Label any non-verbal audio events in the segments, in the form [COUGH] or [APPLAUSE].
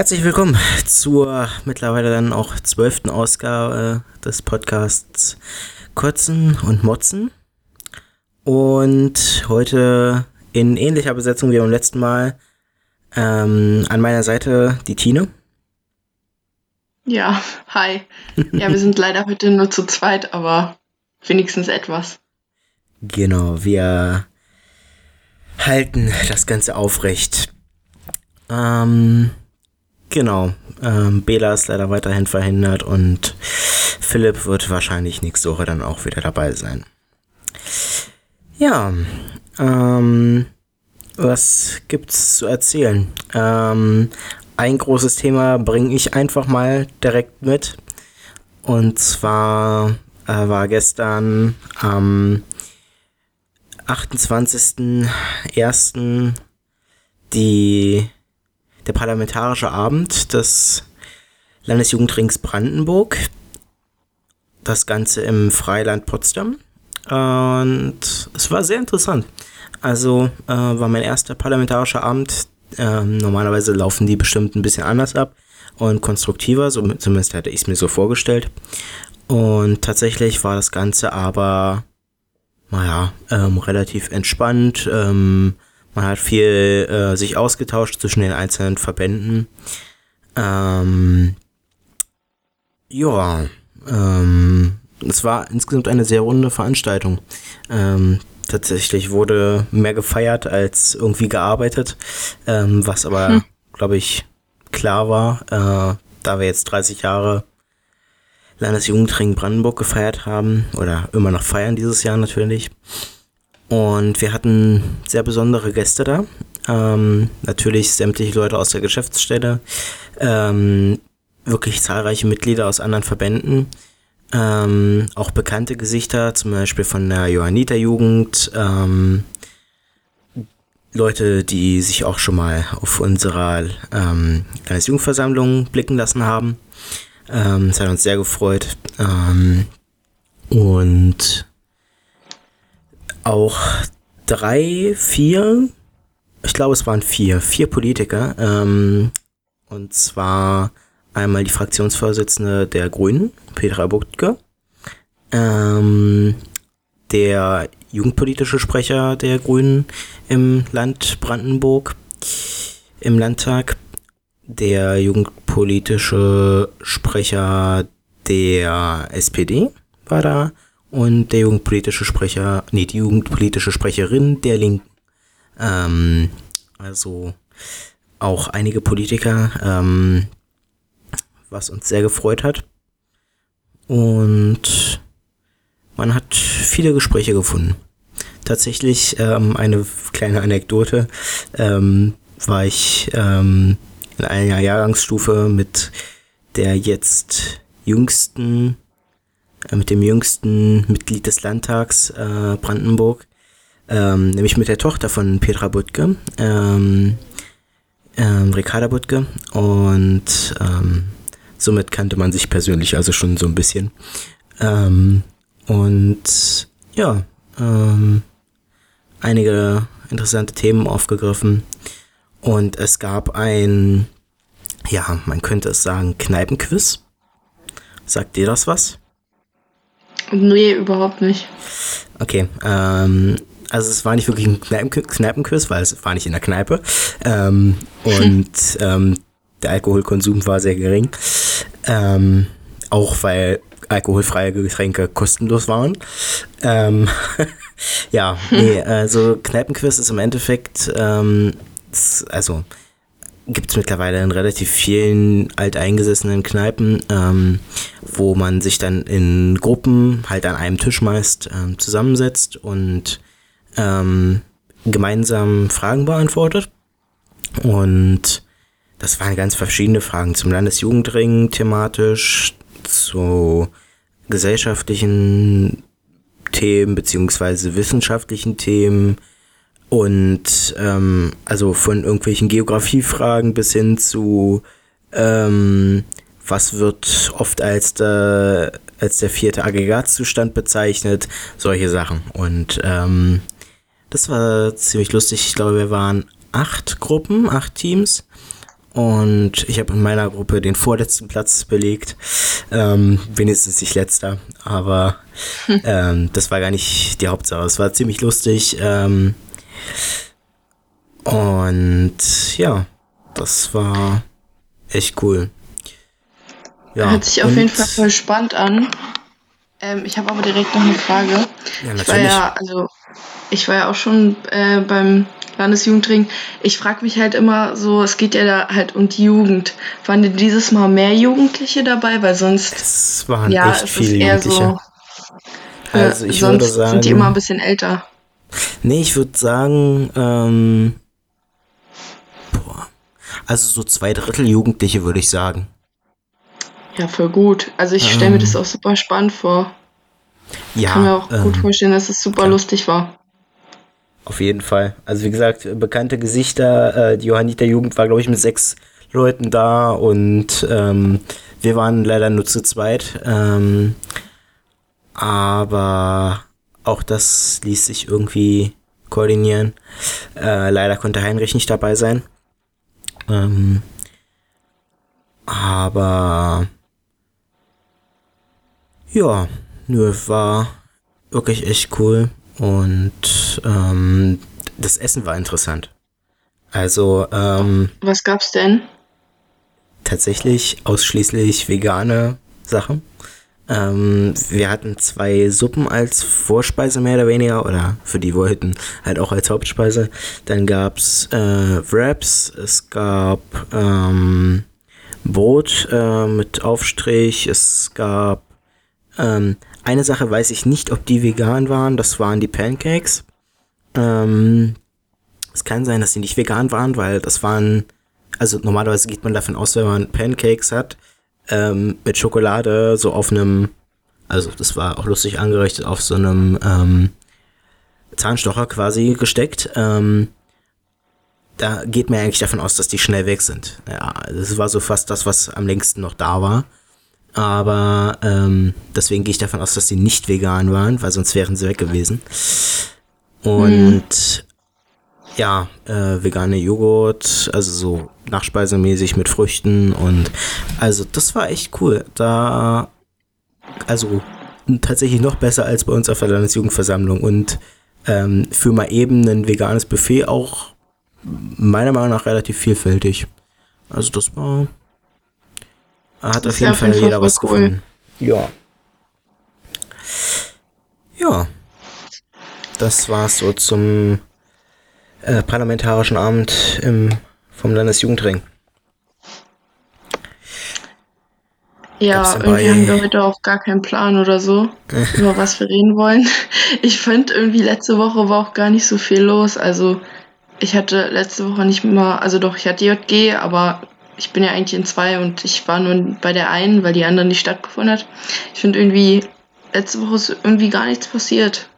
Herzlich willkommen zur mittlerweile dann auch zwölften Ausgabe des Podcasts Kotzen und Motzen. Und heute in ähnlicher Besetzung wie beim letzten Mal ähm, an meiner Seite die Tine. Ja, hi. Ja, wir sind leider heute nur zu zweit, aber wenigstens etwas. Genau, wir halten das Ganze aufrecht. Ähm, genau, ähm, Bela ist leider weiterhin verhindert und Philipp wird wahrscheinlich nächste Woche dann auch wieder dabei sein. Ja, ähm, was gibt's zu erzählen? Ähm, ein großes Thema bringe ich einfach mal direkt mit. Und zwar äh, war gestern am 28.01. die der parlamentarische Abend des Landesjugendrings Brandenburg. Das Ganze im Freiland Potsdam. Und es war sehr interessant. Also äh, war mein erster parlamentarischer Abend ähm, normalerweise laufen die bestimmt ein bisschen anders ab und konstruktiver, so, zumindest hätte ich es mir so vorgestellt. Und tatsächlich war das Ganze aber, naja, ähm, relativ entspannt. Ähm, man hat viel äh, sich ausgetauscht zwischen den einzelnen Verbänden. Ähm, ja, ähm, es war insgesamt eine sehr runde Veranstaltung. Ähm, Tatsächlich wurde mehr gefeiert als irgendwie gearbeitet, ähm, was aber, hm. glaube ich, klar war, äh, da wir jetzt 30 Jahre Landesjugendring Brandenburg gefeiert haben oder immer noch feiern dieses Jahr natürlich. Und wir hatten sehr besondere Gäste da. Ähm, natürlich sämtliche Leute aus der Geschäftsstelle, ähm, wirklich zahlreiche Mitglieder aus anderen Verbänden ähm, auch bekannte Gesichter, zum Beispiel von der Johanniter-Jugend. Ähm, Leute, die sich auch schon mal auf unserer ähm, Landesjugendversammlung blicken lassen haben. Ähm, das hat uns sehr gefreut. Ähm, und auch drei, vier, ich glaube es waren vier, vier Politiker. Ähm, und zwar einmal die Fraktionsvorsitzende der Grünen, Petra Butke, ähm, der jugendpolitische Sprecher der Grünen im Land Brandenburg, im Landtag, der jugendpolitische Sprecher der SPD war da und der jugendpolitische Sprecher, nee, die jugendpolitische Sprecherin der Linken. Ähm, also auch einige Politiker, ähm, was uns sehr gefreut hat. Und man hat viele Gespräche gefunden. Tatsächlich ähm, eine kleine Anekdote. Ähm, war ich ähm, in einer Jahrgangsstufe mit der jetzt jüngsten, mit dem jüngsten Mitglied des Landtags äh, Brandenburg, ähm, nämlich mit der Tochter von Petra Butke, ähm, ähm, Ricarda Butke und ähm, Somit kannte man sich persönlich also schon so ein bisschen. Ähm, und ja, ähm, einige interessante Themen aufgegriffen. Und es gab ein, ja, man könnte es sagen, Kneipenquiz. Sagt dir das was? Nee, überhaupt nicht. Okay, ähm, also es war nicht wirklich ein Kneipen Kneipenquiz, weil es war nicht in der Kneipe. Ähm, [LAUGHS] und ähm, der Alkoholkonsum war sehr gering. Ähm, auch weil alkoholfreie Getränke kostenlos waren. Ähm, [LAUGHS] ja, nee, [LAUGHS] also Kneipenquiz ist im Endeffekt, ähm, also gibt es mittlerweile in relativ vielen alteingesessenen Kneipen, ähm, wo man sich dann in Gruppen halt an einem Tisch meist ähm, zusammensetzt und ähm, gemeinsam Fragen beantwortet. Und das waren ganz verschiedene Fragen zum Landesjugendring thematisch, zu gesellschaftlichen Themen beziehungsweise wissenschaftlichen Themen und ähm, also von irgendwelchen Geografiefragen bis hin zu ähm, was wird oft als der, als der vierte Aggregatzustand bezeichnet, solche Sachen. Und ähm, das war ziemlich lustig. Ich glaube, wir waren acht Gruppen, acht Teams und ich habe in meiner Gruppe den vorletzten Platz belegt. Ähm, wenigstens nicht letzter, aber [LAUGHS] ähm, das war gar nicht die Hauptsache. Es war ziemlich lustig. Ähm, und ja, das war echt cool. Ja, Hört sich auf jeden Fall voll spannend an. Ähm, ich habe aber direkt noch eine Frage. Ja, natürlich. Ich war ja, also, ich war ja auch schon äh, beim Landesjugendring. Ich frage mich halt immer so, es geht ja da halt um die Jugend. Waren denn dieses Mal mehr Jugendliche dabei? Weil sonst. Es waren ja, echt viele Jugendliche. So, also ich sonst würde sagen, sind die immer ein bisschen älter. Nee, ich würde sagen, ähm, boah, also so zwei Drittel Jugendliche würde ich sagen. Ja, voll gut. Also ich stelle ähm, mir das auch super spannend vor. Ja. Ich kann mir auch ähm, gut vorstellen, dass es super ja. lustig war. Auf jeden Fall. Also wie gesagt, bekannte Gesichter. Äh, die Johanniter Jugend war, glaube ich, mit sechs Leuten da und ähm, wir waren leider nur zu zweit. Ähm, aber auch das ließ sich irgendwie koordinieren. Äh, leider konnte Heinrich nicht dabei sein. Ähm, aber ja, nö, war wirklich echt cool. Und ähm, das Essen war interessant. Also, ähm, Was gab's denn? Tatsächlich ausschließlich vegane Sachen. Ähm, wir hatten zwei Suppen als Vorspeise mehr oder weniger oder für die wollten halt auch als Hauptspeise. Dann gab's äh, Wraps, es gab ähm, Brot äh, mit Aufstrich, es gab ähm, eine Sache weiß ich nicht, ob die vegan waren. Das waren die Pancakes. Ähm, es kann sein, dass die nicht vegan waren, weil das waren, also normalerweise geht man davon aus, wenn man Pancakes hat, ähm, mit Schokolade so auf einem, also das war auch lustig angerichtet, auf so einem ähm, Zahnstocher quasi gesteckt. Ähm, da geht man eigentlich davon aus, dass die schnell weg sind. Ja, das war so fast das, was am längsten noch da war. Aber ähm, deswegen gehe ich davon aus, dass sie nicht vegan waren, weil sonst wären sie weg gewesen. Und mhm. Ja, äh, vegane Joghurt, also so nachspeisemäßig mit Früchten und also das war echt cool. Da also tatsächlich noch besser als bei uns auf der Landesjugendversammlung und ähm, für mal eben ein veganes Buffet auch meiner Meinung nach relativ vielfältig. Also das war hat auf jeden Fall jeder was cool. gefunden. Ja. Ja. Das war's so zum äh, parlamentarischen Abend im, vom Landesjugendring. Ja, irgendwie haben wir heute auch gar keinen Plan oder so, über was wir reden wollen. [LAUGHS] Ich fand irgendwie letzte Woche war auch gar nicht so viel los. Also ich hatte letzte Woche nicht mal, also doch, ich hatte JG, aber ich bin ja eigentlich in zwei und ich war nur bei der einen, weil die andere nicht stattgefunden hat. Ich finde irgendwie, letzte Woche ist irgendwie gar nichts passiert.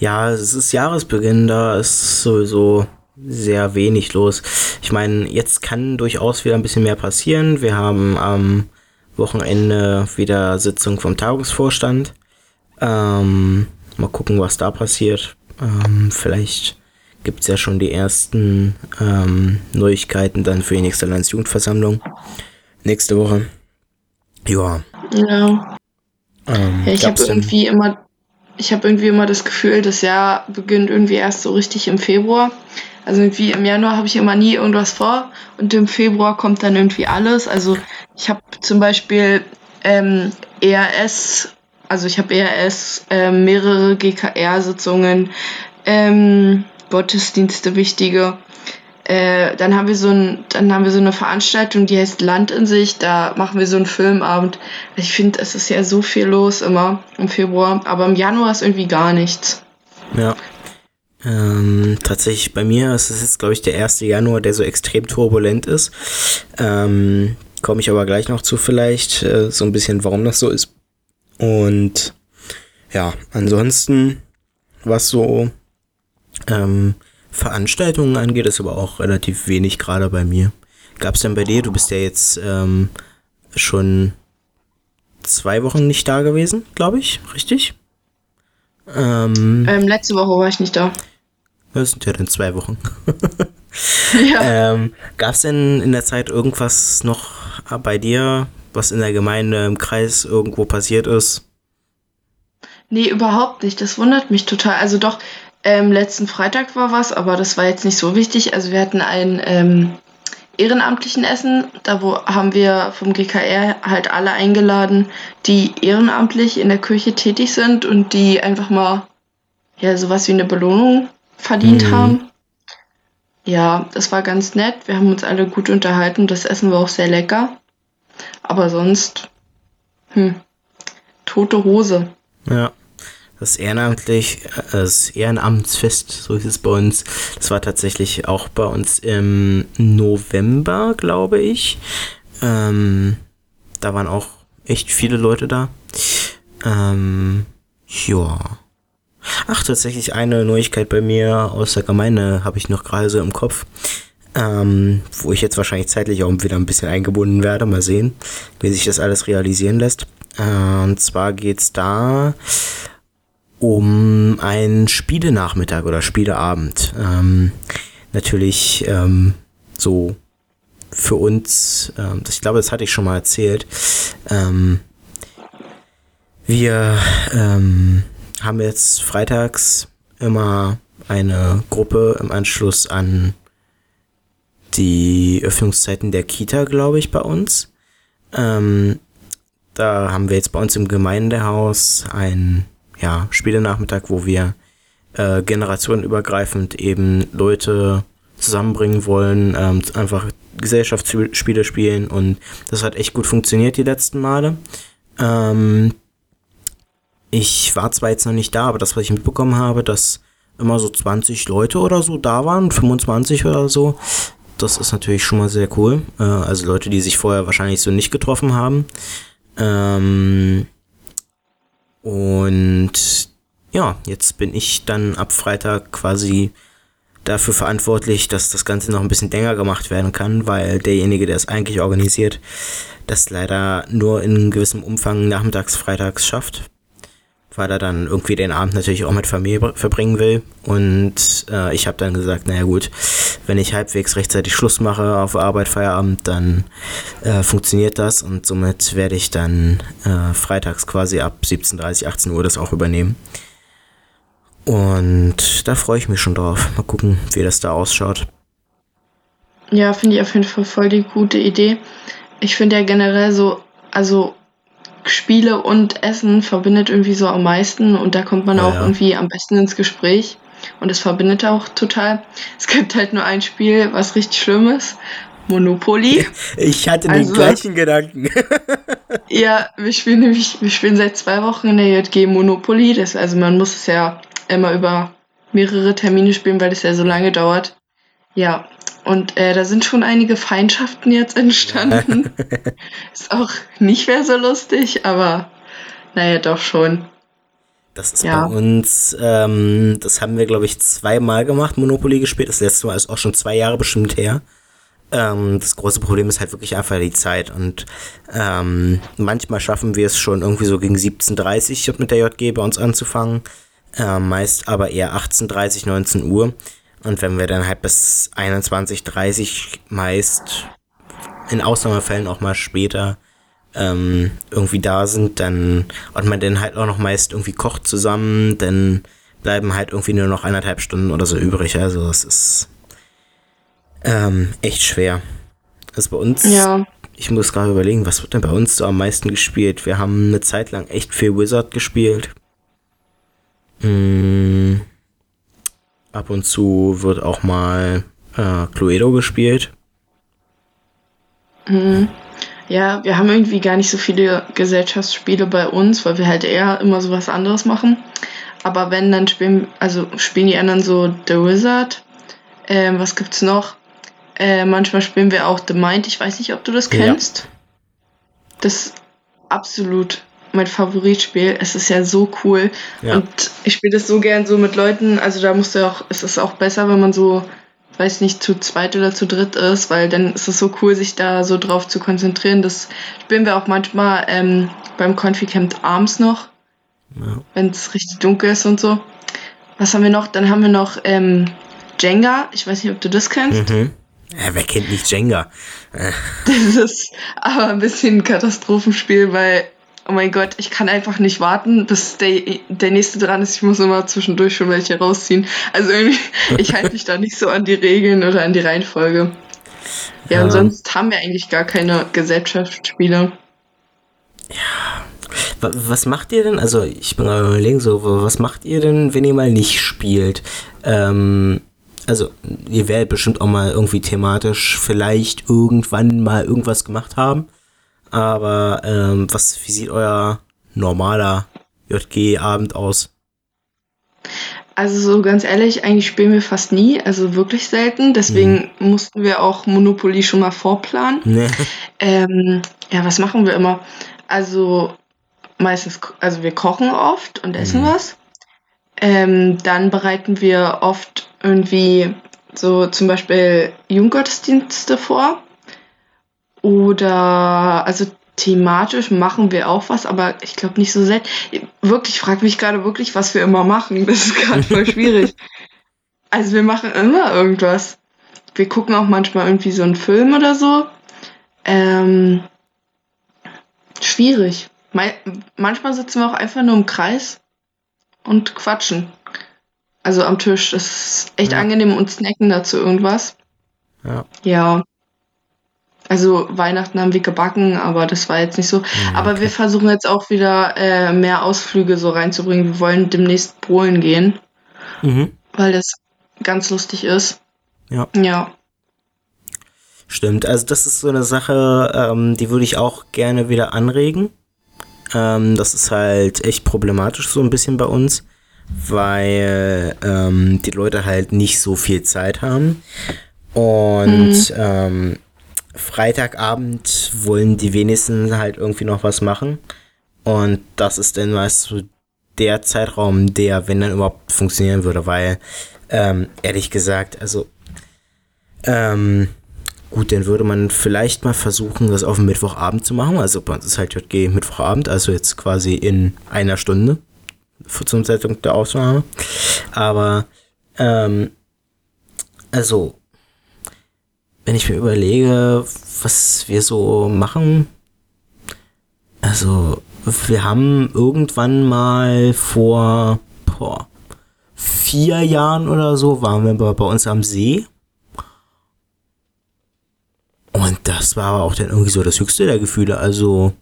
Ja, es ist Jahresbeginn, da ist sowieso sehr wenig los. Ich meine, jetzt kann durchaus wieder ein bisschen mehr passieren. Wir haben am Wochenende wieder Sitzung vom Tagungsvorstand. Ähm, mal gucken, was da passiert. Ähm, vielleicht gibt es ja schon die ersten ähm, Neuigkeiten dann für die nächste Landesjugendversammlung. Nächste Woche. Ja. Ja. Ähm, ja ich habe irgendwie immer, ich habe irgendwie immer das Gefühl, das Jahr beginnt irgendwie erst so richtig im Februar. Also irgendwie im Januar habe ich immer nie irgendwas vor und im Februar kommt dann irgendwie alles. Also ich habe zum Beispiel ähm, ERS, also ich habe ERS äh, mehrere GKR-Sitzungen, ähm, Gottesdienste wichtige. Äh, dann haben wir so ein, dann haben wir so eine Veranstaltung, die heißt Land in sich. Da machen wir so einen Filmabend. Ich finde, es ist ja so viel los immer im Februar, aber im Januar ist irgendwie gar nichts. Ja. Ähm, tatsächlich bei mir ist es jetzt, glaube ich, der 1. Januar, der so extrem turbulent ist. Ähm, Komme ich aber gleich noch zu vielleicht, äh, so ein bisschen, warum das so ist. Und ja, ansonsten, was so ähm, Veranstaltungen angeht, ist aber auch relativ wenig gerade bei mir. Gab es denn bei dir? Du bist ja jetzt ähm, schon zwei Wochen nicht da gewesen, glaube ich, richtig? Ähm, ähm, letzte Woche war ich nicht da. Das sind ja dann zwei Wochen. [LAUGHS] ja. ähm, Gab es denn in der Zeit irgendwas noch bei dir, was in der Gemeinde, im Kreis irgendwo passiert ist? Nee, überhaupt nicht. Das wundert mich total. Also doch, ähm, letzten Freitag war was, aber das war jetzt nicht so wichtig. Also wir hatten ein ähm, ehrenamtlichen Essen. Da wo haben wir vom GKR halt alle eingeladen, die ehrenamtlich in der Kirche tätig sind und die einfach mal ja sowas wie eine Belohnung verdient mhm. haben. Ja, das war ganz nett. Wir haben uns alle gut unterhalten. Das Essen war auch sehr lecker. Aber sonst, hm, tote Hose. Ja das ehrenamtlich, äh, das Ehrenamtsfest, so ist es bei uns. Das war tatsächlich auch bei uns im November, glaube ich. Ähm, da waren auch echt viele Leute da. Ähm, ja. Ach, tatsächlich eine Neuigkeit bei mir aus der Gemeinde habe ich noch gerade so im Kopf. Ähm, wo ich jetzt wahrscheinlich zeitlich auch wieder ein bisschen eingebunden werde. Mal sehen, wie sich das alles realisieren lässt. Äh, und zwar geht's da um einen Spielenachmittag oder Spieleabend. Ähm, natürlich ähm, so für uns, ähm, ich glaube, das hatte ich schon mal erzählt. Ähm, wir ähm, haben jetzt freitags immer eine Gruppe im Anschluss an die Öffnungszeiten der Kita, glaube ich, bei uns. Ähm, da haben wir jetzt bei uns im Gemeindehaus ein ja, Spielenachmittag, wo wir äh, generationenübergreifend eben Leute zusammenbringen wollen, ähm, einfach Gesellschaftsspiele spielen und das hat echt gut funktioniert die letzten Male. Ähm, ich war zwar jetzt noch nicht da, aber das, was ich mitbekommen habe, dass immer so 20 Leute oder so da waren, 25 oder so, das ist natürlich schon mal sehr cool. Äh, also Leute, die sich vorher wahrscheinlich so nicht getroffen haben. Ähm, und ja, jetzt bin ich dann ab Freitag quasi dafür verantwortlich, dass das Ganze noch ein bisschen länger gemacht werden kann, weil derjenige, der es eigentlich organisiert, das leider nur in gewissem Umfang nachmittags, freitags schafft weil er dann irgendwie den Abend natürlich auch mit Familie verbringen will. Und äh, ich habe dann gesagt, naja gut, wenn ich halbwegs rechtzeitig Schluss mache auf Arbeit, Feierabend, dann äh, funktioniert das und somit werde ich dann äh, freitags quasi ab 17.30, 18 Uhr das auch übernehmen. Und da freue ich mich schon drauf. Mal gucken, wie das da ausschaut. Ja, finde ich auf jeden Fall voll die gute Idee. Ich finde ja generell so, also Spiele und Essen verbindet irgendwie so am meisten und da kommt man ja, auch ja. irgendwie am besten ins Gespräch. Und es verbindet auch total. Es gibt halt nur ein Spiel, was richtig schlimm ist. Monopoly. [LAUGHS] Ich hatte also, den gleichen Gedanken. [LAUGHS] ja, wir spielen nämlich, wir spielen seit zwei Wochen in der JG Monopoly. Das, also man muss es ja immer über mehrere Termine spielen, weil es ja so lange dauert. Ja, und äh, da sind schon einige Feindschaften jetzt entstanden. [LAUGHS] ist auch nicht mehr so lustig, aber naja, doch schon. Das ist ja. bei uns, ähm, das haben wir, glaube ich, zweimal gemacht, Monopoly gespielt. Das letzte Mal ist auch schon zwei Jahre bestimmt her. Ähm, das große Problem ist halt wirklich einfach die Zeit. Und ähm, manchmal schaffen wir es schon irgendwie so gegen 17.30 Uhr mit der JG bei uns anzufangen. Ähm, meist aber eher 18.30 19 Uhr. Und wenn wir dann halt bis 21.30 meist in Ausnahmefällen auch mal später ähm, irgendwie da sind, dann und man dann halt auch noch meist irgendwie kocht zusammen, dann bleiben halt irgendwie nur noch eineinhalb Stunden oder so übrig. Also das ist ähm, echt schwer. Also bei uns, ja. ich muss gerade überlegen, was wird denn bei uns so am meisten gespielt? Wir haben eine Zeit lang echt viel Wizard gespielt. Mmh. Ab und zu wird auch mal äh, Cluedo gespielt. Mhm. Ja, wir haben irgendwie gar nicht so viele Gesellschaftsspiele bei uns, weil wir halt eher immer so was anderes machen. Aber wenn, dann spielen, also spielen die anderen so The Wizard. Ähm, was gibt's noch? Äh, manchmal spielen wir auch The Mind. Ich weiß nicht, ob du das kennst. Ja. Das absolut mein Favoritspiel. Es ist ja so cool. Ja. Und ich spiele das so gern so mit Leuten. Also da musst du auch, es ist auch besser, wenn man so, weiß nicht, zu zweit oder zu dritt ist, weil dann ist es so cool, sich da so drauf zu konzentrieren. Das spielen wir auch manchmal ähm, beim Confi Camp abends noch. Ja. Wenn es richtig dunkel ist und so. was haben wir noch? Dann haben wir noch ähm, Jenga. Ich weiß nicht, ob du das kennst. Mhm. Ja, wer kennt nicht Jenga? das ist aber ein bisschen ein Katastrophenspiel, weil, oh mein Gott, ich kann einfach nicht warten, bis der, der nächste dran ist. Ich muss immer zwischendurch schon welche rausziehen. Also irgendwie, [LAUGHS] ich halte mich da nicht so an die Regeln oder an die Reihenfolge. Ja, ja. und sonst haben wir eigentlich gar keine Gesellschaftsspiele. Ja. Was macht ihr denn? Also, ich bin gerade überlegen, so, was macht ihr denn, wenn ihr mal nicht spielt? Ähm, also, ihr werdet bestimmt auch mal irgendwie thematisch vielleicht irgendwann mal irgendwas gemacht haben. Aber ähm, was, wie sieht euer normaler JG-Abend aus? Also so ganz ehrlich, eigentlich spielen wir fast nie, also wirklich selten. Deswegen mhm. mussten wir auch Monopoly schon mal vorplanen. Nee. [LAUGHS] Ähm, ja, was machen wir immer? Also meistens, also wir kochen oft und essen mhm. was. Ähm, dann bereiten wir oft irgendwie so zum Beispiel Jugendgottesdienste vor. Oder also thematisch machen wir auch was, aber ich glaube nicht so selten. Wirklich, ich frage mich gerade wirklich, was wir immer machen. [LAUGHS] Das ist gerade voll schwierig. Also wir machen immer irgendwas. Wir gucken auch manchmal irgendwie so einen Film oder so. Ähm, schwierig. manchmal sitzen wir auch einfach nur im Kreis und quatschen. Also am Tisch. Das ist echt ja. angenehm und snacken dazu irgendwas. Ja. Ja. Also Weihnachten haben wir gebacken, aber das war jetzt nicht so. Ja, aber wir versuchen jetzt auch wieder äh, mehr Ausflüge so reinzubringen. Wir wollen demnächst Polen gehen, mhm. weil das ganz lustig ist. Ja. Ja. Stimmt, also das ist so eine Sache, ähm, die würde ich auch gerne wieder anregen. Ähm, das ist halt echt problematisch so ein bisschen bei uns, weil ähm, die Leute halt nicht so viel Zeit haben. Und mhm. ähm, Freitagabend wollen die wenigsten halt irgendwie noch was machen. Und das ist dann meist so der Zeitraum, der, wenn dann überhaupt funktionieren würde, weil, ähm, ehrlich gesagt, also, ähm, gut, dann würde man vielleicht mal versuchen, das auf den Mittwochabend zu machen. Also bei uns ist halt JG Mittwochabend, also jetzt quasi in einer Stunde zum Zeitpunkt der Ausnahme. Aber, ähm, also, wenn ich mir überlege, was wir so machen, also wir haben irgendwann mal vor boah, vier Jahren oder so, waren wir bei, uns am See. Und das war aber auch dann irgendwie so das höchste der Gefühle. Also,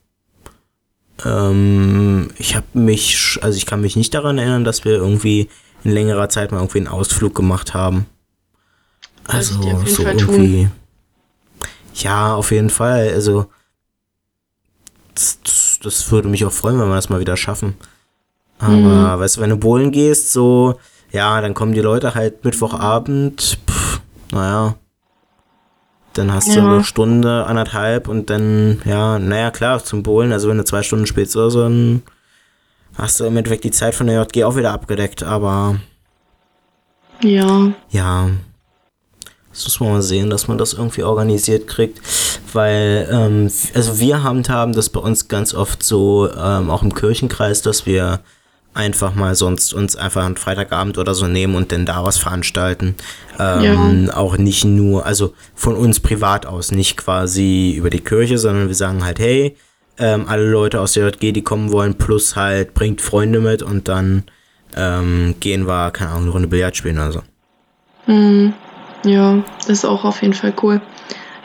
ähm, ich habe mich, also ich kann mich nicht daran erinnern, dass wir irgendwie in längerer Zeit mal irgendwie einen Ausflug gemacht haben. Also so irgendwie. Tun. Ja, auf jeden Fall. Also das, das, würde mich auch freuen, wenn wir das mal wieder schaffen. Aber mhm. weißt du, wenn du bowlen gehst, so, ja, dann kommen die Leute halt Mittwochabend, pff, naja. Dann hast ja. du eine Stunde, anderthalb und dann, ja, naja, klar, zum Bowlen, also wenn du zwei Stunden oder so, dann hast du im Endeffekt die Zeit von der JG auch wieder abgedeckt, aber. Ja. Ja, das muss man mal sehen, dass man das irgendwie organisiert kriegt, weil, ähm, also wir handhaben das bei uns ganz oft so, ähm, auch im Kirchenkreis, dass wir einfach mal sonst uns einfach einen Freitagabend oder so nehmen und dann da was veranstalten. Ähm, ja. Auch nicht nur, also von uns privat aus, nicht quasi über die Kirche, sondern wir sagen halt, hey, ähm, alle Leute aus der JG, die kommen wollen, plus halt bringt Freunde mit und dann ähm, gehen wir, keine Ahnung, eine Runde Billard spielen oder so. Mhm. Ja, das ist auch auf jeden Fall cool.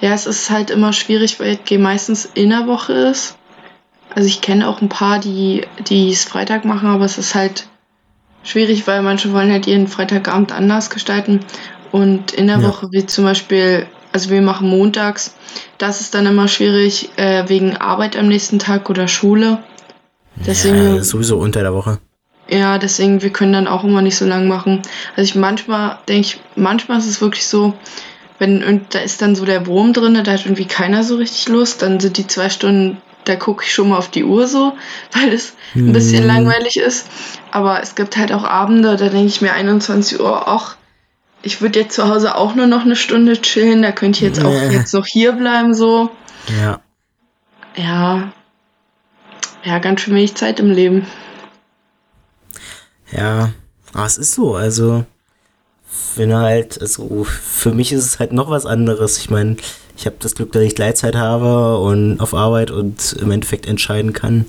Ja, es ist halt immer schwierig, weil G meistens in der Woche ist. Also ich kenne auch ein paar, die, die es Freitag machen, aber es ist halt schwierig, weil manche wollen halt ihren Freitagabend anders gestalten. Und in der ja. Woche, wie zum Beispiel, also wir machen montags, das ist dann immer schwierig äh, wegen Arbeit am nächsten Tag oder Schule. Deswegen, ja, sowieso unter der Woche. Ja, deswegen, wir können dann auch immer nicht so lang machen. Also ich manchmal denke ich, manchmal ist es wirklich so, wenn und da ist dann so der Wurm drin, da hat irgendwie keiner so richtig Lust, dann sind die zwei Stunden, da gucke ich schon mal auf die Uhr so, [LAUGHS] weil es hm. ein bisschen mhm. langweilig ist. Aber es gibt halt auch Abende, da denke ich mir 21 Uhr, ach, ich würde jetzt zu Hause auch nur noch eine Stunde chillen, da könnte ich jetzt auch jetzt noch hier bleiben so. Ja. Ja. Ja, ganz schön wenig Zeit im Leben. Ja, Aber es ist so, also wenn halt, also für mich ist es halt noch was anderes. Ich meine, ich habe das Glück, dass ich Gleitzeit habe und auf Arbeit und im Endeffekt entscheiden kann,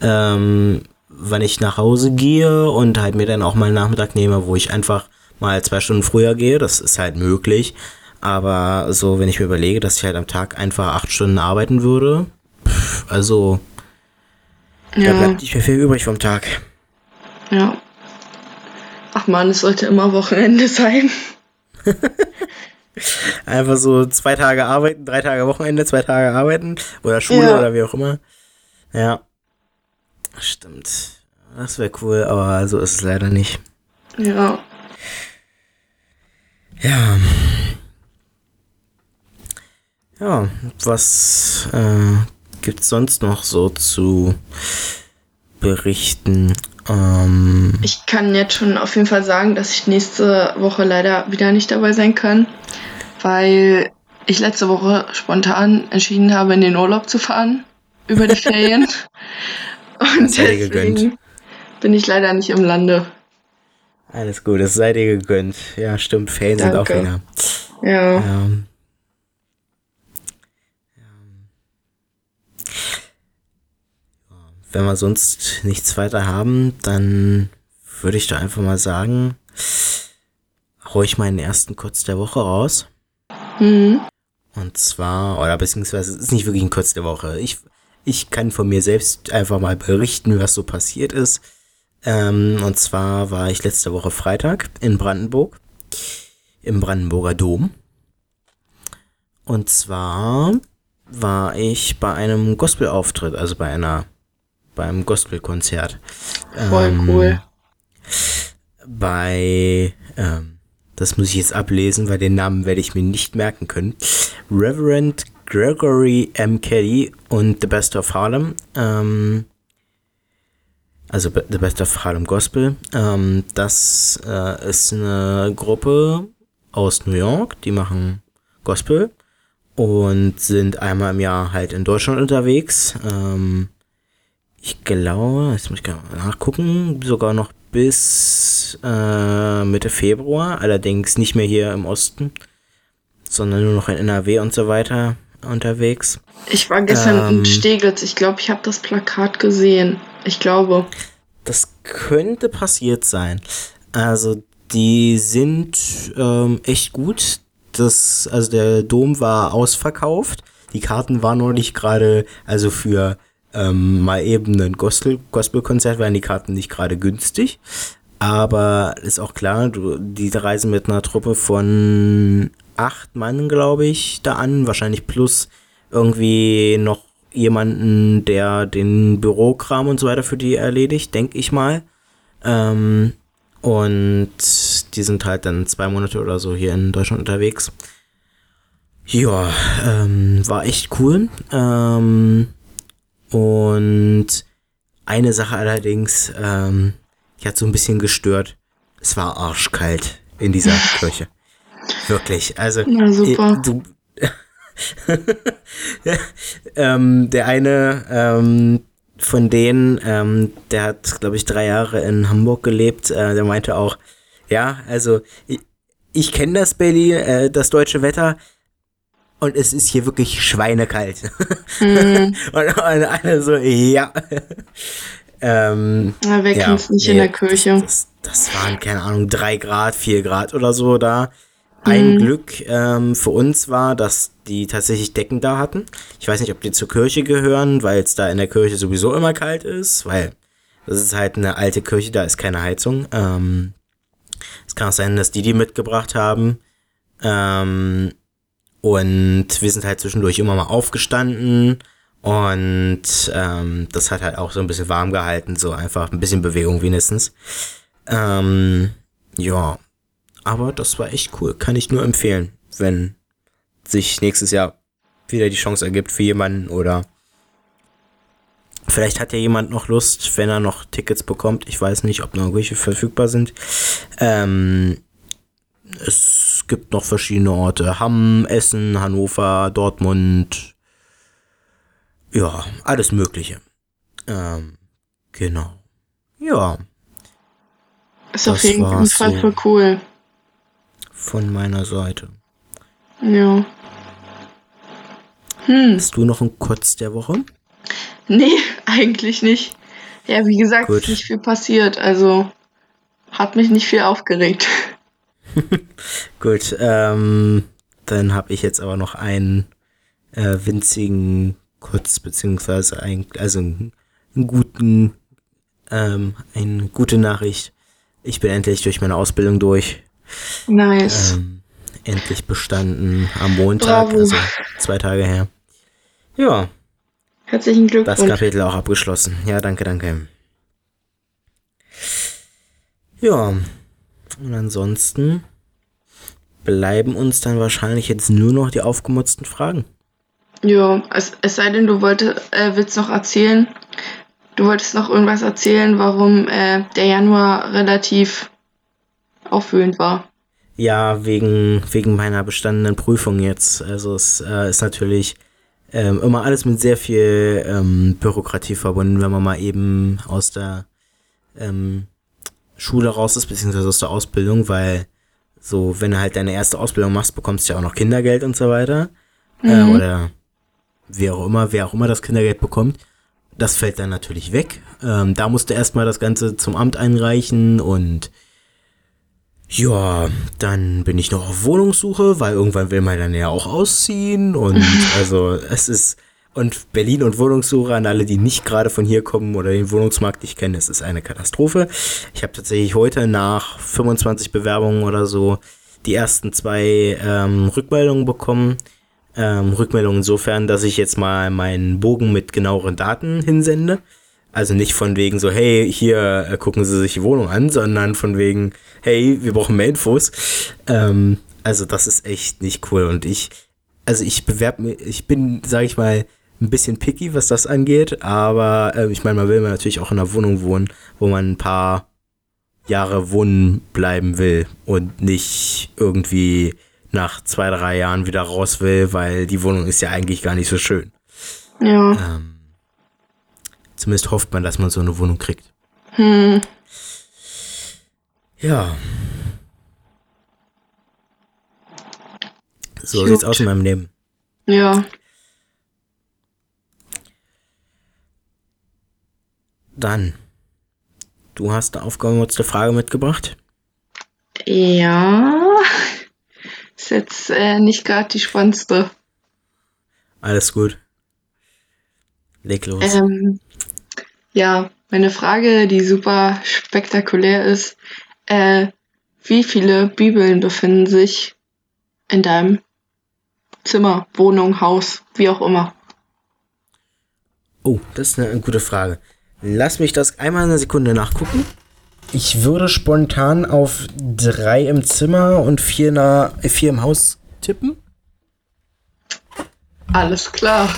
ähm, wann ich nach Hause gehe und halt mir dann auch mal einen Nachmittag nehme, wo ich einfach mal zwei Stunden früher gehe. Das ist halt möglich. Aber so, wenn ich mir überlege, dass ich halt am Tag einfach acht Stunden arbeiten würde, pff, also ja. da bleibt nicht mehr viel übrig vom Tag. Ja. Ach man, es sollte immer Wochenende sein. [LAUGHS] Einfach so zwei Tage arbeiten, drei Tage Wochenende, zwei Tage arbeiten oder Schule ja. oder wie auch immer. Ja. Stimmt. Das wäre cool, aber so ist es leider nicht. Ja. Ja. Ja, was äh, gibt's sonst noch so zu berichten? Ähm, ich kann jetzt schon auf jeden Fall sagen, dass ich nächste Woche leider wieder nicht dabei sein kann, weil ich letzte Woche spontan entschieden habe, in den Urlaub zu fahren über die Ferien. [LAUGHS] Und deswegen bin ich leider nicht im Lande. Alles gut, es sei dir gegönnt. Ja, stimmt, Ferien Danke. sind auch wieder. Ja. Ähm, wenn wir sonst nichts weiter haben, dann würde ich da einfach mal sagen, hau ich meinen ersten Kurz der Woche raus. Mhm. Und zwar, oder beziehungsweise es ist nicht wirklich ein Kurz der Woche. Ich, ich kann von mir selbst einfach mal berichten, was so passiert ist. Ähm, und zwar war ich letzte Woche Freitag in Brandenburg, im Brandenburger Dom. Und zwar war ich bei einem Gospelauftritt, also bei einer beim Gospelkonzert. Voll ähm, cool. Bei, ähm, das muss ich jetzt ablesen, weil den Namen werde ich mir nicht merken können. Reverend Gregory M. Kelly und The Best of Harlem. Ähm, also The Best of Harlem Gospel. Ähm, das äh, ist eine Gruppe aus New York, die machen Gospel und sind einmal im Jahr halt in Deutschland unterwegs. Ähm, ich glaube, jetzt muss ich nachgucken, sogar noch bis äh, Mitte Februar, allerdings nicht mehr hier im Osten, sondern nur noch in NRW und so weiter unterwegs. Ich war gestern ähm, in Steglitz, ich glaube, ich habe das Plakat gesehen. Ich glaube. Das könnte passiert sein. Also, die sind ähm, echt gut. Das, also der Dom war ausverkauft. Die Karten waren noch nicht gerade, also für ähm, mal eben ein Gospel Gospelkonzert waren die Karten nicht gerade günstig. Aber ist auch klar, du, die reisen mit einer Truppe von acht Mann, glaube ich, da an. Wahrscheinlich plus irgendwie noch jemanden, der den Bürokram und so weiter für die erledigt, denke ich mal. Ähm, und die sind halt dann zwei Monate oder so hier in Deutschland unterwegs. Ja, ähm, war echt cool. Ähm, und eine Sache allerdings, ähm, die hat so ein bisschen gestört. Es war arschkalt in dieser [LAUGHS] Kirche. Wirklich. Also, Na, super. du. [LAUGHS] ähm, der eine ähm, von denen, ähm, der hat, glaube ich, drei Jahre in Hamburg gelebt. Äh, der meinte auch, ja, also ich, ich kenne das Berlin, äh, das deutsche Wetter und es ist hier wirklich schweinekalt. Mhm. [LAUGHS] und, und alle so, ja. ähm, Na, wer ja, kennt's nicht nee, in der Kirche? Das, das, waren, keine Ahnung, drei Grad, vier Grad oder so da. Ein mhm. Glück ähm, für uns war, dass die tatsächlich Decken da hatten. Ich weiß nicht, ob die zur Kirche gehören, weil es da in der Kirche sowieso immer kalt ist, weil das ist halt eine alte Kirche, da ist keine Heizung. Ähm, es kann auch sein, dass die die mitgebracht haben. Ähm, und wir sind halt zwischendurch immer mal aufgestanden und ähm, das hat halt auch so ein bisschen warm gehalten, so einfach ein bisschen Bewegung wenigstens. Ähm, ja, aber das war echt cool, kann ich nur empfehlen, wenn sich nächstes Jahr wieder die Chance ergibt für jemanden oder vielleicht hat ja jemand noch Lust, wenn er noch Tickets bekommt. Ich weiß nicht, ob noch welche verfügbar sind. Ähm, es gibt noch verschiedene Orte. Hamm, Essen, Hannover, Dortmund. Ja, alles Mögliche. Ähm, genau. Ja. Ist auf jeden Fall so voll cool. Von meiner Seite. Ja. Hm. Hast du noch einen Kurz der Woche? Nee, [LAUGHS] eigentlich nicht. Ja, wie gesagt, Gut. ist nicht viel passiert. Also hat mich nicht viel aufgeregt. [LAUGHS] Gut, ähm, dann habe ich jetzt aber noch einen äh, winzigen Kurz, beziehungsweise ein, also einen, einen guten, ähm, eine gute Nachricht. Ich bin endlich durch meine Ausbildung durch. Nice. Ähm, endlich bestanden am Montag, Bravo. also zwei Tage her. Ja. Herzlichen Glückwunsch. Das Kapitel auch abgeschlossen. Ja, danke, danke. Ja. Und ansonsten bleiben uns dann wahrscheinlich jetzt nur noch die aufgemutzten Fragen. Ja, es, es sei denn, du wolltest, äh, willst noch erzählen, du wolltest noch irgendwas erzählen, warum äh, der Januar relativ aufwühlend war. Ja, wegen, wegen meiner bestandenen Prüfung jetzt. Also es äh, ist natürlich ähm, immer alles mit sehr viel ähm, Bürokratie verbunden, wenn man mal eben aus der ähm, Schule raus ist, beziehungsweise aus der Ausbildung, weil so, wenn du halt deine erste Ausbildung machst, bekommst du ja auch noch Kindergeld und so weiter. Äh, mhm. Äh, oder wer auch immer, wer auch immer das Kindergeld bekommt. Das fällt dann natürlich weg. Ähm, da musst du erstmal das Ganze zum Amt einreichen und ja, dann bin ich noch auf Wohnungssuche, weil irgendwann will man dann ja auch ausziehen und [LAUGHS] also es ist und Berlin und Wohnungssuche an alle, die nicht gerade von hier kommen oder den Wohnungsmarkt nicht kennen, es ist eine Katastrophe. Ich habe tatsächlich heute nach 25 Bewerbungen oder so die ersten zwei ähm, Rückmeldungen bekommen. Ähm, Rückmeldungen insofern, dass ich jetzt mal meinen Bogen mit genaueren Daten hinsende. Also nicht von wegen so, hey, hier äh, gucken Sie sich die Wohnung an, sondern von wegen, hey, wir brauchen mehr Infos. Ähm, also das ist echt nicht cool. Und ich, also ich bewerbe mich, ich bin, sag ich mal, ein bisschen picky, was das angeht, aber äh, ich meine, man will natürlich auch in einer Wohnung wohnen, wo man ein paar Jahre wohnen bleiben will und nicht irgendwie nach zwei, drei Jahren wieder raus will, weil die Wohnung ist ja eigentlich gar nicht so schön. Ja. Ähm, Zumindest hofft man, dass man so eine Wohnung kriegt. Hm. Ja. So Gut. sieht's aus in meinem Leben. Ja. Dann. Du hast eine aufgemutzte Frage mitgebracht? Ja. Ist jetzt äh, nicht gerade die spannendste. Alles gut. Leg los. Ähm, ja, meine Frage, die super spektakulär ist, äh, wie viele Bibeln befinden sich in deinem Zimmer, Wohnung, Haus, wie auch immer? Oh, das ist eine gute Frage. Lass mich das einmal eine Sekunde nachgucken. Ich würde spontan auf drei im Zimmer und vier, na, vier im Haus tippen. Alles klar.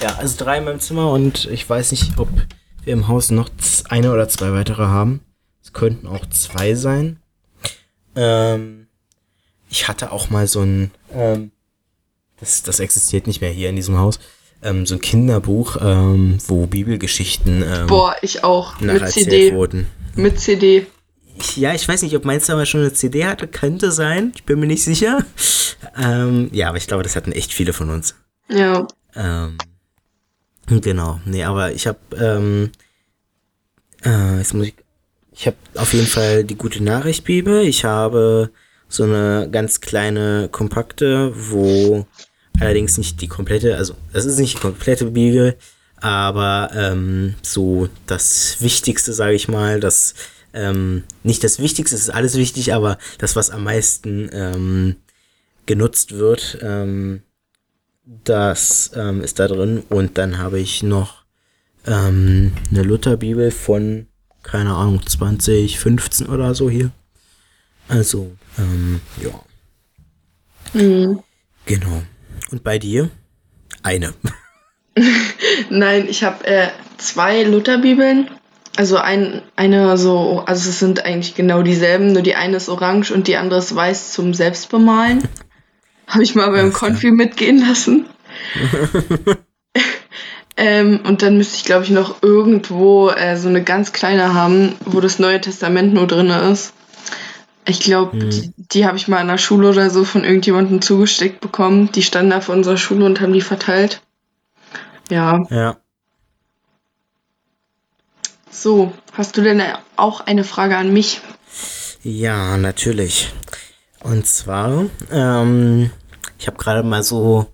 Ja, also drei in meinem Zimmer und ich weiß nicht, ob wir im Haus noch eine oder zwei weitere haben. Es könnten auch zwei sein. Ähm, ich hatte auch mal so ein, ähm, das, das existiert nicht mehr hier in diesem Haus, ähm, so ein Kinderbuch, ähm, wo Bibelgeschichten ähm, Boah, ich auch. Mit CD. wurden. Mit CD. Ja, ich weiß nicht, ob meins damals schon eine CD hatte, könnte sein. Ich bin mir nicht sicher. Ähm, ja, aber ich glaube, das hatten echt viele von uns. Ja. Ähm, Genau, nee, aber ich habe, ähm, äh, jetzt muss ich, ich habe auf jeden Fall die gute Nachricht Bibel. Ich habe so eine ganz kleine kompakte, wo allerdings nicht die komplette, also das ist nicht die komplette Bibel, aber ähm, so das Wichtigste, sage ich mal, das ähm, nicht das Wichtigste, es ist alles wichtig, aber das, was am meisten ähm, genutzt wird, ähm, das ähm, ist da drin. Und dann habe ich noch ähm, eine Lutherbibel von, keine Ahnung, 2015 oder so hier. Also, ähm, ja. Mhm. Genau. Und bei dir? Eine. [LAUGHS] Nein, ich habe äh, zwei Lutherbibeln. Also ein, eine so, also es sind eigentlich genau dieselben, nur die eine ist orange und die andere ist weiß zum Selbstbemalen. [LAUGHS] Habe ich mal beim Konfi mitgehen lassen. [LAUGHS] ähm, und dann müsste ich, glaube ich, noch irgendwo äh, so eine ganz kleine haben, wo das Neue Testament nur drin ist. Ich glaube, hm. die, die habe ich mal in der Schule oder so von irgendjemandem zugesteckt bekommen. Die standen da vor unserer Schule und haben die verteilt. Ja. Ja. So, hast du denn auch eine Frage an mich? Ja, natürlich. Und zwar, ähm, ich habe gerade mal so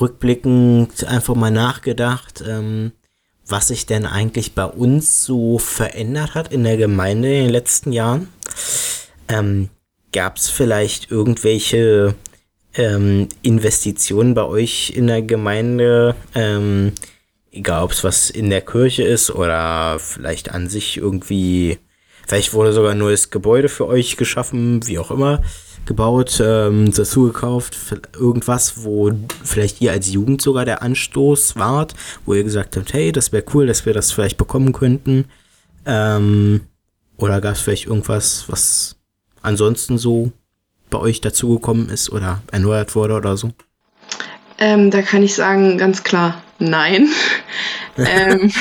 rückblickend einfach mal nachgedacht, ähm, was sich denn eigentlich bei uns so verändert hat in der Gemeinde in den letzten Jahren. Ähm, Gab es vielleicht irgendwelche ähm, Investitionen bei euch in der Gemeinde? Ähm, egal, ob es was in der Kirche ist oder vielleicht an sich irgendwie, vielleicht wurde sogar ein neues Gebäude für euch geschaffen, wie auch immer gebaut, ähm, dazu gekauft, irgendwas, wo vielleicht ihr als Jugend sogar der Anstoß wart, wo ihr gesagt habt, hey, das wäre cool, dass wir das vielleicht bekommen könnten. Ähm, oder gab es vielleicht irgendwas, was ansonsten so bei euch dazugekommen ist oder erneuert wurde oder so? Ähm, da kann ich sagen, ganz klar, nein. [LAUGHS] ähm,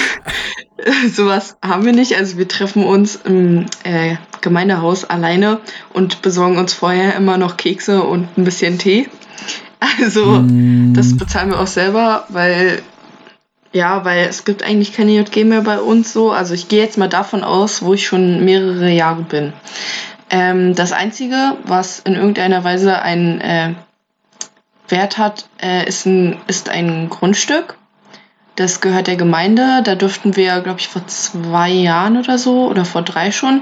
[LAUGHS] sowas haben wir nicht. Also wir treffen uns im äh, Gemeindehaus alleine und besorgen uns vorher immer noch Kekse und ein bisschen Tee. [LAUGHS] Also mm. das bezahlen wir auch selber, weil ja, weil es gibt eigentlich keine JG mehr bei uns so. Also ich gehe jetzt mal davon aus, wo ich schon mehrere Jahre bin. Ähm, das Einzige, was in irgendeiner Weise einen äh, Wert hat, äh, ist, ein, ist ein Grundstück. Das gehört der Gemeinde. Da durften wir, glaube ich, vor zwei Jahren oder so oder vor drei schon,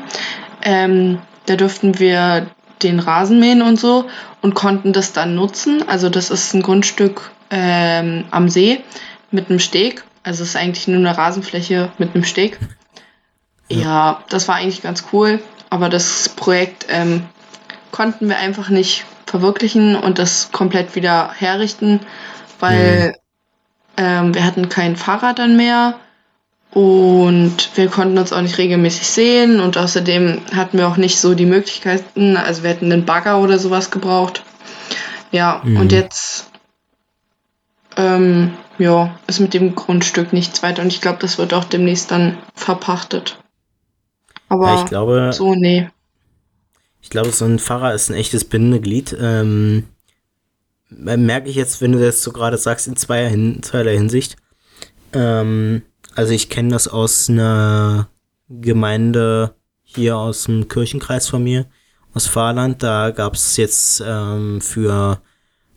ähm, da durften wir den Rasen mähen und so und konnten das dann nutzen. Also das ist ein Grundstück ähm, am See mit einem Steg. Also es ist eigentlich nur eine Rasenfläche mit einem Steg. Ja, ja das war eigentlich ganz cool. Aber das Projekt ähm, konnten wir einfach nicht verwirklichen und das komplett wieder herrichten, weil mhm. Ähm, wir hatten kein Fahrrad dann mehr und wir konnten uns auch nicht regelmäßig sehen und außerdem hatten wir auch nicht so die Möglichkeiten, also wir hätten einen Bagger oder sowas gebraucht. Ja, mhm. und jetzt ähm, ja, ist mit dem Grundstück nichts weiter und ich glaube, das wird auch demnächst dann verpachtet. Aber ja, ich glaube, so, nee. Ich glaube, so ein Pfarrer ist ein echtes Bindeglied. Ähm, merke ich jetzt, wenn du das so gerade sagst, in zweier Hin zweierlei Hinsicht. Ähm, also ich kenne das aus einer Gemeinde hier aus dem Kirchenkreis von mir, aus Fahrland. Da gab es jetzt ähm, für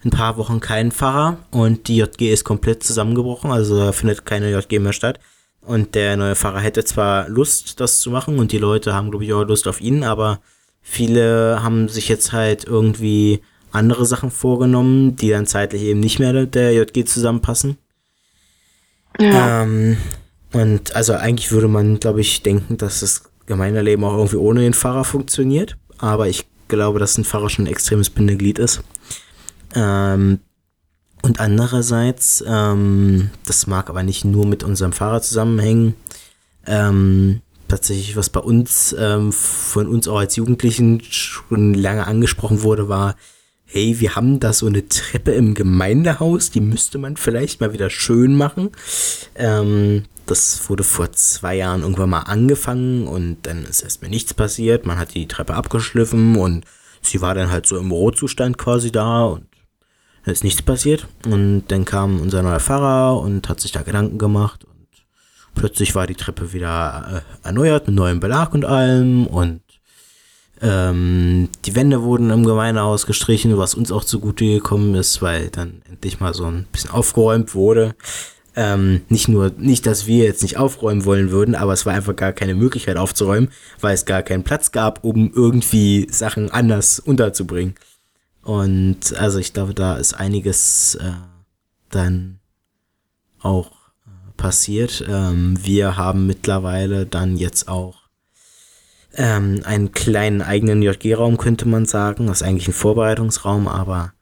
ein paar Wochen keinen Pfarrer und die JG ist komplett zusammengebrochen, also da findet keine JG mehr statt. Und der neue Pfarrer hätte zwar Lust, das zu machen und die Leute haben, glaube ich, auch Lust auf ihn, aber viele haben sich jetzt halt irgendwie andere Sachen vorgenommen, die dann zeitlich eben nicht mehr der JG zusammenpassen. Ja. Ähm, und also eigentlich würde man, glaube ich, denken, dass das Gemeindeleben auch irgendwie ohne den Pfarrer funktioniert. Aber ich glaube, dass ein Pfarrer schon ein extremes Bindeglied ist. Ähm, und andererseits, ähm, das mag aber nicht nur mit unserem Fahrer zusammenhängen, ähm, tatsächlich, was bei uns, ähm, von uns auch als Jugendlichen schon lange angesprochen wurde, war, hey, wir haben da so eine Treppe im Gemeindehaus, die müsste man vielleicht mal wieder schön machen. Ähm, das wurde vor zwei Jahren irgendwann mal angefangen und dann ist erstmal nichts passiert. Man hat die Treppe abgeschliffen und sie war dann halt so im Rohzustand quasi da und da ist nichts passiert. Und dann kam unser neuer Pfarrer und hat sich da Gedanken gemacht und plötzlich war die Treppe wieder äh, erneuert mit neuem Belag und allem und ähm, die Wände wurden im Gemeindehaus gestrichen, was uns auch zugute gekommen ist, weil dann endlich mal so ein bisschen aufgeräumt wurde. Ähm, nicht nur, nicht, dass wir jetzt nicht aufräumen wollen würden, aber es war einfach gar keine Möglichkeit aufzuräumen, weil es gar keinen Platz gab, um irgendwie Sachen anders unterzubringen. Und also ich glaube, da ist einiges äh, dann auch äh, passiert. Ähm, wir haben mittlerweile dann jetzt auch ähm, einen kleinen eigenen JG-Raum, könnte man sagen. Das ist eigentlich ein Vorbereitungsraum, aber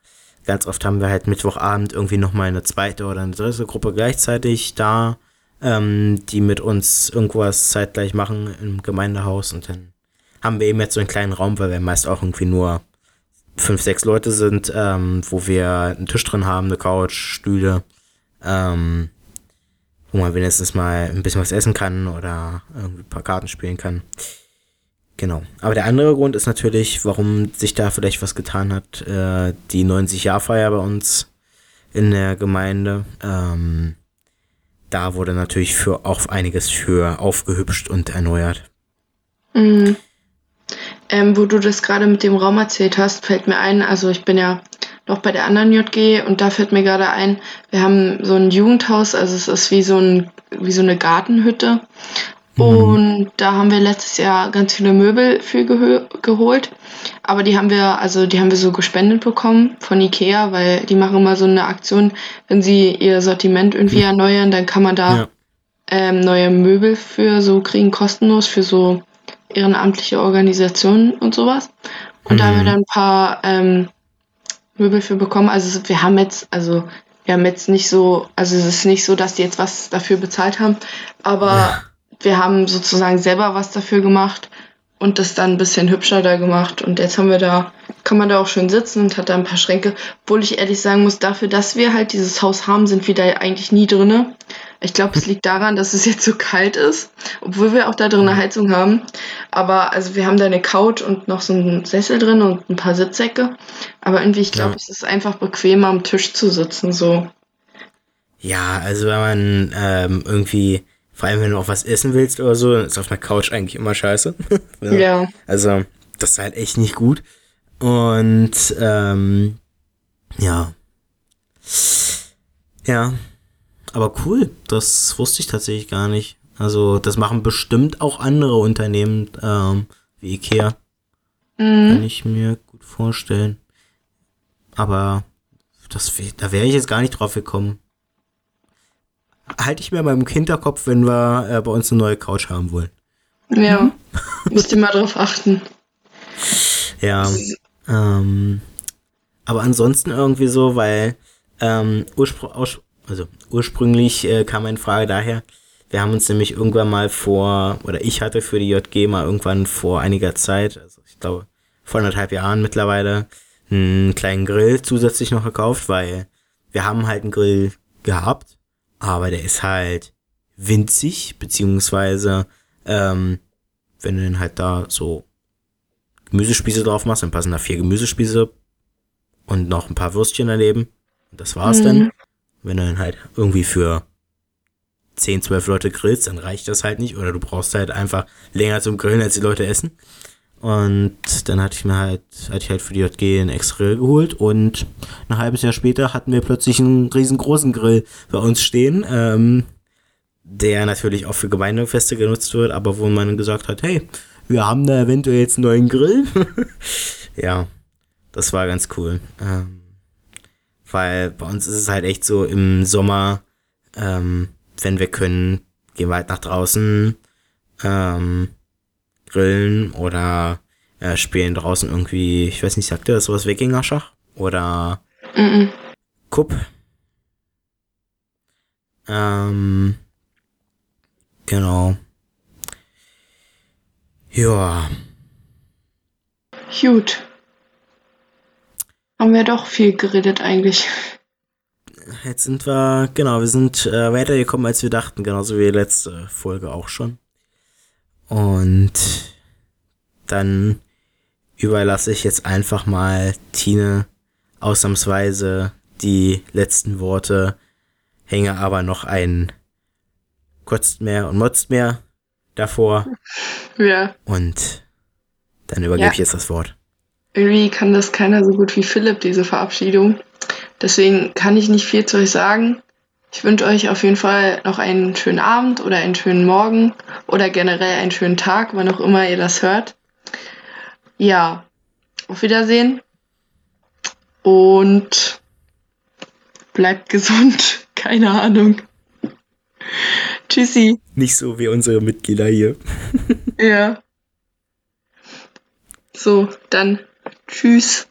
ganz oft haben wir halt Mittwochabend irgendwie nochmal eine zweite oder eine dritte Gruppe gleichzeitig da, ähm, die mit uns irgendwas zeitgleich machen im Gemeindehaus und dann haben wir eben jetzt so einen kleinen Raum, weil wir meist auch irgendwie nur fünf, sechs Leute sind, ähm, wo wir einen Tisch drin haben, eine Couch, Stühle, ähm, wo man wenigstens mal ein bisschen was essen kann oder irgendwie ein paar Karten spielen kann. Genau. Aber der andere Grund ist natürlich, warum sich da vielleicht was getan hat, äh, die 90-Jahr-Feier bei uns in der Gemeinde. Ähm, da wurde natürlich für auch einiges für aufgehübscht und erneuert. Mhm. Ähm, wo du das gerade mit dem Raum erzählt hast, fällt mir ein, also ich bin ja noch bei der anderen JG und da fällt mir gerade ein, wir haben so ein Jugendhaus, also es ist wie so, ein, wie so eine Gartenhütte. Mhm. Und da haben wir letztes Jahr ganz viele Möbel für geholt. Aber die haben wir, also die haben wir so gespendet bekommen von Ikea, weil die machen immer so eine Aktion, wenn sie ihr Sortiment irgendwie erneuern, dann kann man da ja. ähm, neue Möbel für so kriegen, kostenlos für so ehrenamtliche Organisationen und sowas. Und mhm. da haben wir mhm. dann ein paar ähm, Möbel für bekommen. Also wir haben jetzt, also wir haben jetzt nicht so, also es ist nicht so, dass die jetzt was dafür bezahlt haben, aber ja. Wir haben sozusagen selber was dafür gemacht und das dann ein bisschen hübscher da gemacht. Und jetzt haben wir da, kann man da auch schön sitzen und hat da ein paar Schränke. Obwohl ich ehrlich sagen muss, dafür, dass wir halt dieses Haus haben, sind wir da eigentlich nie drinne. Ich glaube, es liegt daran, dass es jetzt so kalt ist, obwohl wir auch da drin eine Heizung haben. Aber also wir haben da eine Couch und noch so einen Sessel drin und ein paar Sitzsäcke. Aber irgendwie, ich glaube, ja. es ist einfach bequemer am Tisch zu sitzen, so. Ja, also wenn man ähm, irgendwie vor allem, wenn du auch was essen willst oder so, dann ist auf einer Couch eigentlich immer scheiße. [LAUGHS] ja. ja. Also, das ist halt echt nicht gut. Und, ähm, ja. Ja. Aber cool, das wusste ich tatsächlich gar nicht. Also, das machen bestimmt auch andere Unternehmen, ähm, wie Ikea. Mhm. Kann ich mir gut vorstellen. Aber das, da wäre ich jetzt gar nicht drauf gekommen halte ich mir mal im Hinterkopf, wenn wir äh, bei uns eine neue Couch haben wollen. Ja, [LAUGHS] müsst ihr mal drauf achten. Ja, ähm, aber ansonsten irgendwie so, weil ähm, urspr also ursprünglich äh, kam eine Frage daher, wir haben uns nämlich irgendwann mal vor, oder ich hatte für die JG mal irgendwann vor einiger Zeit, also ich glaube vor anderthalb Jahren mittlerweile, einen kleinen Grill zusätzlich noch gekauft, weil wir haben halt einen Grill gehabt aber der ist halt winzig, beziehungsweise ähm, wenn du dann halt da so Gemüsespieße drauf machst, dann passen da vier Gemüsespieße und noch ein paar Würstchen daneben. Und das war's mhm. dann. Wenn du dann halt irgendwie für 10, 12 Leute grillst, dann reicht das halt nicht. Oder du brauchst halt einfach länger zum Grillen, als die Leute essen. Und dann hatte ich mir halt, hatte ich halt für die JG einen extra Grill geholt und ein halbes Jahr später hatten wir plötzlich einen riesengroßen Grill bei uns stehen, ähm, der natürlich auch für Gemeindefeste genutzt wird, aber wo man gesagt hat, hey, wir haben da eventuell jetzt einen neuen Grill. [LAUGHS] ja, das war ganz cool. Ähm, weil bei uns ist es halt echt so im Sommer, ähm, wenn wir können, gehen wir halt nach draußen, ähm, grillen oder äh, spielen draußen irgendwie, ich weiß nicht, sagt ihr das sowas Wikinger-Schach? Oder mm -mm. Kupp? Ähm, genau. Ja. Gut. Haben wir doch viel geredet eigentlich. Jetzt sind wir, genau, wir sind äh, weitergekommen, als wir dachten, genauso wie die letzte Folge auch schon. Und dann überlasse ich jetzt einfach mal Tine ausnahmsweise die letzten Worte, hänge aber noch ein kotzt mehr und motzt mehr davor. Ja. Und dann übergebe ja. ich jetzt das Wort. Irgendwie kann das keiner so gut wie Philipp, diese Verabschiedung. Deswegen kann ich nicht viel zu euch sagen. Ich wünsche euch auf jeden Fall noch einen schönen Abend oder einen schönen Morgen oder generell einen schönen Tag, wann auch immer ihr das hört. Ja, auf Wiedersehen und bleibt gesund. [LAUGHS] Keine Ahnung. Tschüssi. Nicht so wie unsere Mitglieder hier. ja. So, dann tschüss.